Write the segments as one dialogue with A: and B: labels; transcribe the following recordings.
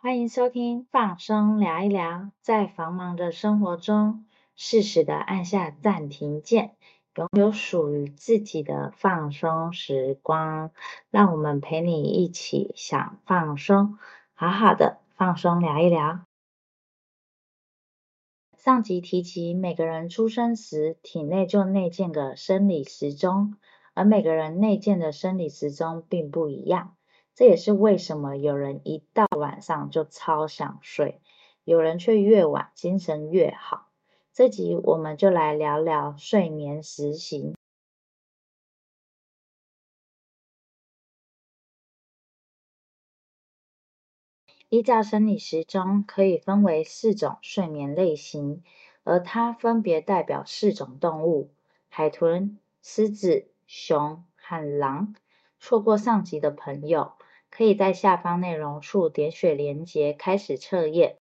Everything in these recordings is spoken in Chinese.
A: 欢迎收听放松聊一聊，在繁忙的生活中，适时的按下暂停键，拥有属于自己的放松时光。让我们陪你一起想放松，好好的放松聊一聊。上集提及，每个人出生时体内就内建个生理时钟，而每个人内建的生理时钟并不一样。这也是为什么有人一到晚上就超想睡，有人却越晚精神越好。这集我们就来聊聊睡眠时行。依照生理时钟，可以分为四种睡眠类型，而它分别代表四种动物：海豚、狮子、熊和狼。错过上集的朋友。可以在下方内容处点选连接开始测验。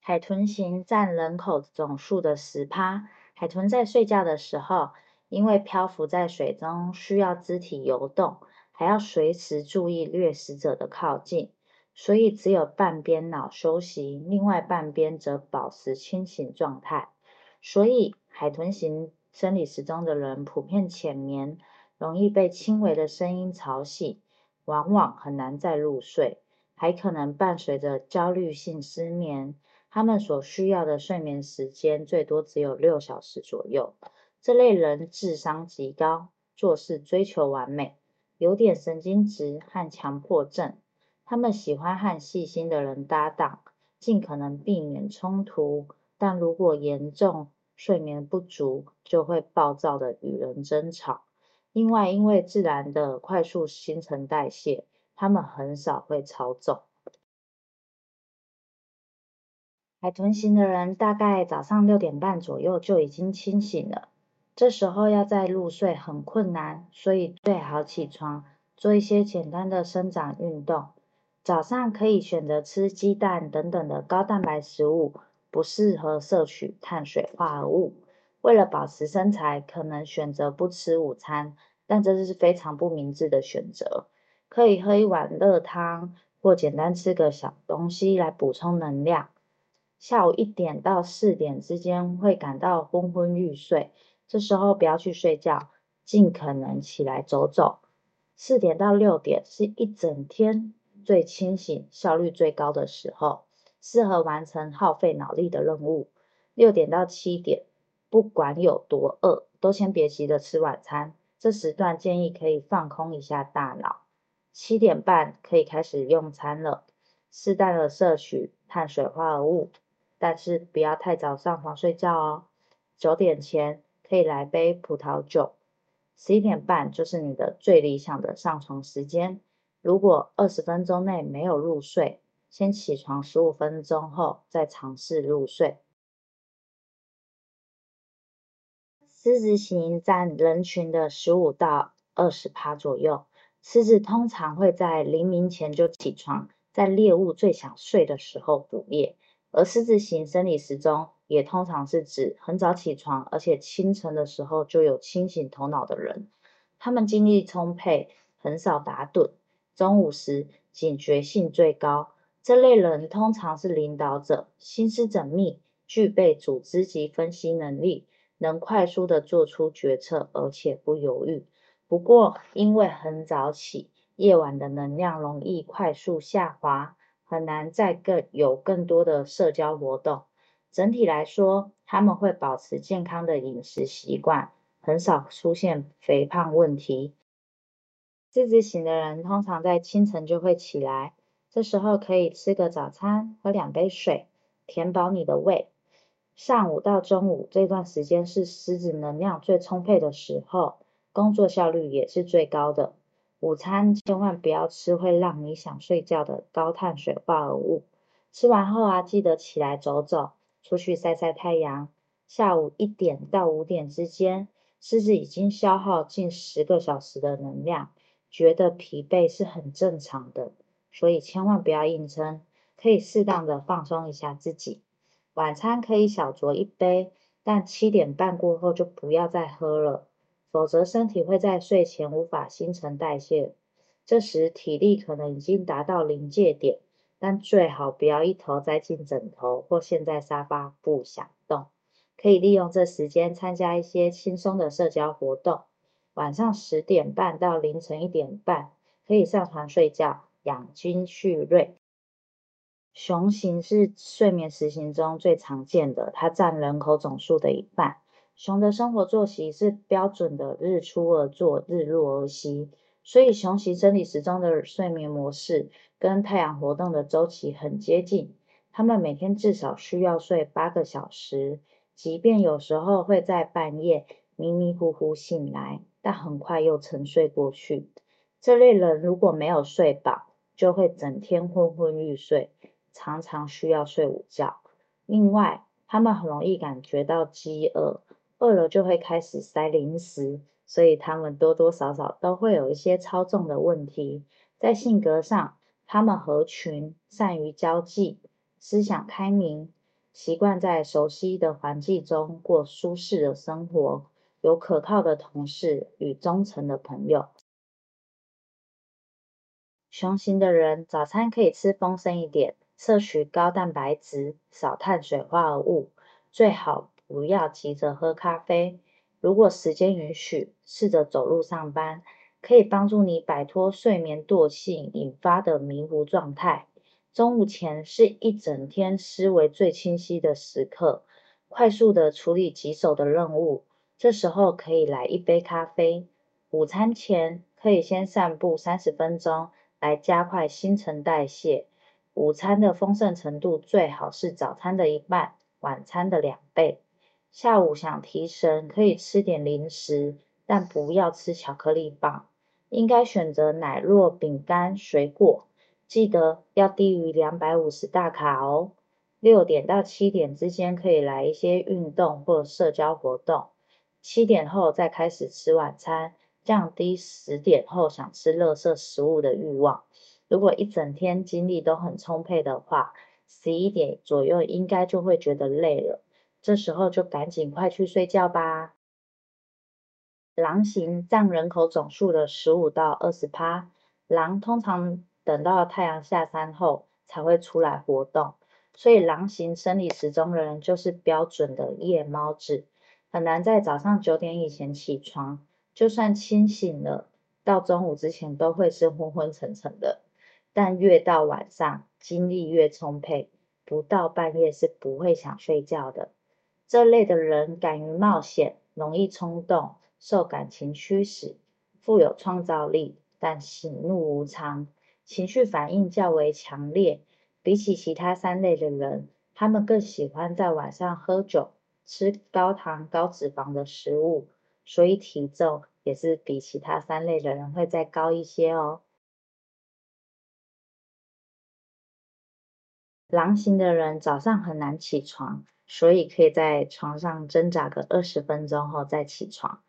A: 海豚型占人口总数的十趴。海豚在睡觉的时候，因为漂浮在水中，需要肢体游动，还要随时注意掠食者的靠近，所以只有半边脑休息，另外半边则保持清醒状态。所以，海豚型生理时钟的人普遍浅眠。容易被轻微的声音吵醒，往往很难再入睡，还可能伴随着焦虑性失眠。他们所需要的睡眠时间最多只有六小时左右。这类人智商极高，做事追求完美，有点神经质和强迫症。他们喜欢和细心的人搭档，尽可能避免冲突。但如果严重睡眠不足，就会暴躁的与人争吵。另外，因为自然的快速新陈代谢，他们很少会超重。海豚型的人大概早上六点半左右就已经清醒了，这时候要再入睡很困难，所以最好起床做一些简单的生长运动。早上可以选择吃鸡蛋等等的高蛋白食物，不适合摄取碳水化合物。为了保持身材，可能选择不吃午餐，但这是非常不明智的选择。可以喝一碗热汤，或简单吃个小东西来补充能量。下午一点到四点之间会感到昏昏欲睡，这时候不要去睡觉，尽可能起来走走。四点到六点是一整天最清醒、效率最高的时候，适合完成耗费脑力的任务。六点到七点。不管有多饿，都先别急着吃晚餐。这时段建议可以放空一下大脑。七点半可以开始用餐了，适当的摄取碳水化合物，但是不要太早上床睡觉哦。九点前可以来杯葡萄酒。十一点半就是你的最理想的上床时间。如果二十分钟内没有入睡，先起床十五分钟后再尝试入睡。狮子型占人群的十五到二十趴左右。狮子通常会在黎明前就起床，在猎物最想睡的时候捕猎。而狮子型生理时钟也通常是指很早起床，而且清晨的时候就有清醒头脑的人。他们精力充沛，很少打盹。中午时警觉性最高。这类人通常是领导者，心思缜密，具备组织及分析能力。能快速的做出决策，而且不犹豫。不过，因为很早起，夜晚的能量容易快速下滑，很难再更有更多的社交活动。整体来说，他们会保持健康的饮食习惯，很少出现肥胖问题。狮子型的人通常在清晨就会起来，这时候可以吃个早餐，喝两杯水，填饱你的胃。上午到中午这段时间是狮子能量最充沛的时候，工作效率也是最高的。午餐千万不要吃会让你想睡觉的高碳水化合物。吃完后啊，记得起来走走，出去晒晒太阳。下午一点到五点之间，狮子已经消耗近十个小时的能量，觉得疲惫是很正常的，所以千万不要硬撑，可以适当的放松一下自己。晚餐可以小酌一杯，但七点半过后就不要再喝了，否则身体会在睡前无法新陈代谢。这时体力可能已经达到临界点，但最好不要一头栽进枕头或陷在沙发不想动。可以利用这时间参加一些轻松的社交活动。晚上十点半到凌晨一点半可以上床睡觉，养精蓄锐。熊型是睡眠时型中最常见的，它占人口总数的一半。熊的生活作息是标准的日出而作，日落而息，所以熊型生理时钟的睡眠模式跟太阳活动的周期很接近。它们每天至少需要睡八个小时，即便有时候会在半夜迷迷糊糊醒来，但很快又沉睡过去。这类人如果没有睡饱，就会整天昏昏欲睡。常常需要睡午觉。另外，他们很容易感觉到饥饿，饿了就会开始塞零食，所以他们多多少少都会有一些操纵的问题。在性格上，他们合群，善于交际，思想开明，习惯在熟悉的环境中过舒适的生活，有可靠的同事与忠诚的朋友。雄型的人早餐可以吃丰盛一点。摄取高蛋白质、少碳水化合物，最好不要急着喝咖啡。如果时间允许，试着走路上班，可以帮助你摆脱睡眠惰性引发的迷糊状态。中午前是一整天思维最清晰的时刻，快速的处理棘手的任务。这时候可以来一杯咖啡。午餐前可以先散步三十分钟，来加快新陈代谢。午餐的丰盛程度最好是早餐的一半，晚餐的两倍。下午想提神，可以吃点零食，但不要吃巧克力棒。应该选择奶酪、饼干、水果，记得要低于两百五十大卡哦。六点到七点之间可以来一些运动或社交活动。七点后再开始吃晚餐，降低十点后想吃垃圾食物的欲望。如果一整天精力都很充沛的话，十一点左右应该就会觉得累了，这时候就赶紧快去睡觉吧。狼型占人口总数的十五到二十趴，狼通常等到太阳下山后才会出来活动，所以狼型生理时钟的人就是标准的夜猫子，很难在早上九点以前起床，就算清醒了，到中午之前都会是昏昏沉沉的。但越到晚上，精力越充沛，不到半夜是不会想睡觉的。这类的人敢于冒险，容易冲动，受感情驱使，富有创造力，但喜怒无常，情绪反应较为强烈。比起其他三类的人，他们更喜欢在晚上喝酒，吃高糖高脂肪的食物，所以体重也是比其他三类的人会再高一些哦。狼型的人早上很难起床，所以可以在床上挣扎个二十分钟后再起床。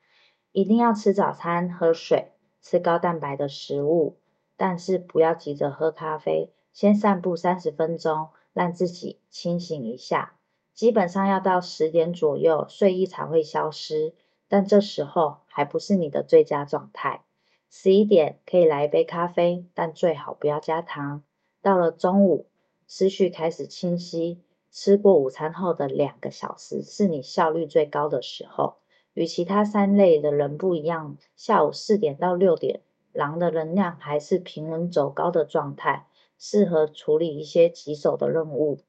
A: 一定要吃早餐、喝水、吃高蛋白的食物，但是不要急着喝咖啡。先散步三十分钟，让自己清醒一下。基本上要到十点左右，睡意才会消失，但这时候还不是你的最佳状态。十一点可以来一杯咖啡，但最好不要加糖。到了中午。思绪开始清晰，吃过午餐后的两个小时是你效率最高的时候。与其他三类的人不一样，下午四点到六点，狼的能量还是平稳走高的状态，适合处理一些棘手的任务。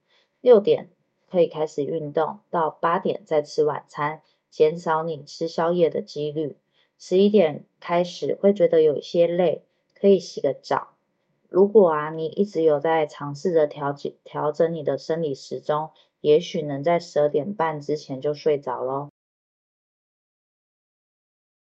A: 六点可以开始运动，到八点再吃晚餐，减少你吃宵夜的几率。十一点开始会觉得有些累，可以洗个澡。如果啊，你一直有在尝试着调节、调整你的生理时钟，也许能在十二点半之前就睡着喽。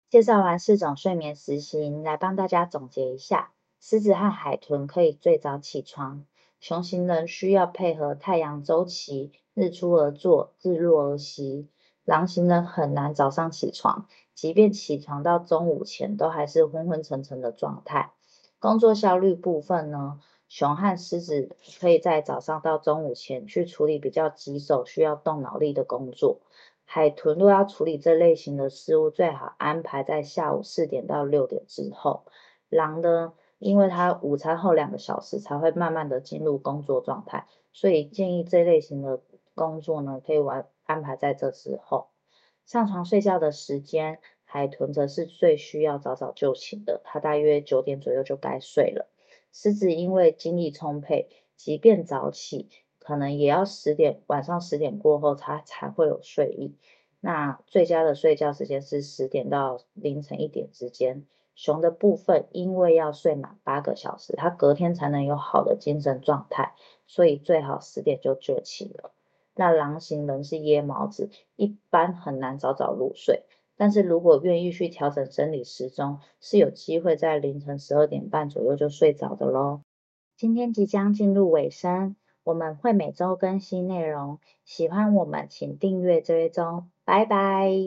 A: 介绍完四种睡眠时型，来帮大家总结一下：狮子和海豚可以最早起床，雄型人需要配合太阳周期，日出而作，日落而息；狼型人很难早上起床，即便起床到中午前，都还是昏昏沉沉的状态。工作效率部分呢，熊和狮子可以在早上到中午前去处理比较棘手、需要动脑力的工作。海豚若要处理这类型的事物，最好安排在下午四点到六点之后。狼呢，因为它午餐后两个小时才会慢慢的进入工作状态，所以建议这类型的工作呢，可以完安排在这时候。上床睡觉的时间，海豚则是最需要早早就寝的，它大约九点左右就该睡了。狮子因为精力充沛，即便早起，可能也要十点晚上十点过后，它才会有睡意。那最佳的睡觉时间是十点到凌晨一点之间。熊的部分，因为要睡满八个小时，它隔天才能有好的精神状态，所以最好十点就就寝了。那狼型人是夜猫子，一般很难早早入睡，但是如果愿意去调整生理时钟，是有机会在凌晨十二点半左右就睡着的喽。今天即将进入尾声，我们会每周更新内容，喜欢我们请订阅追踪，拜拜。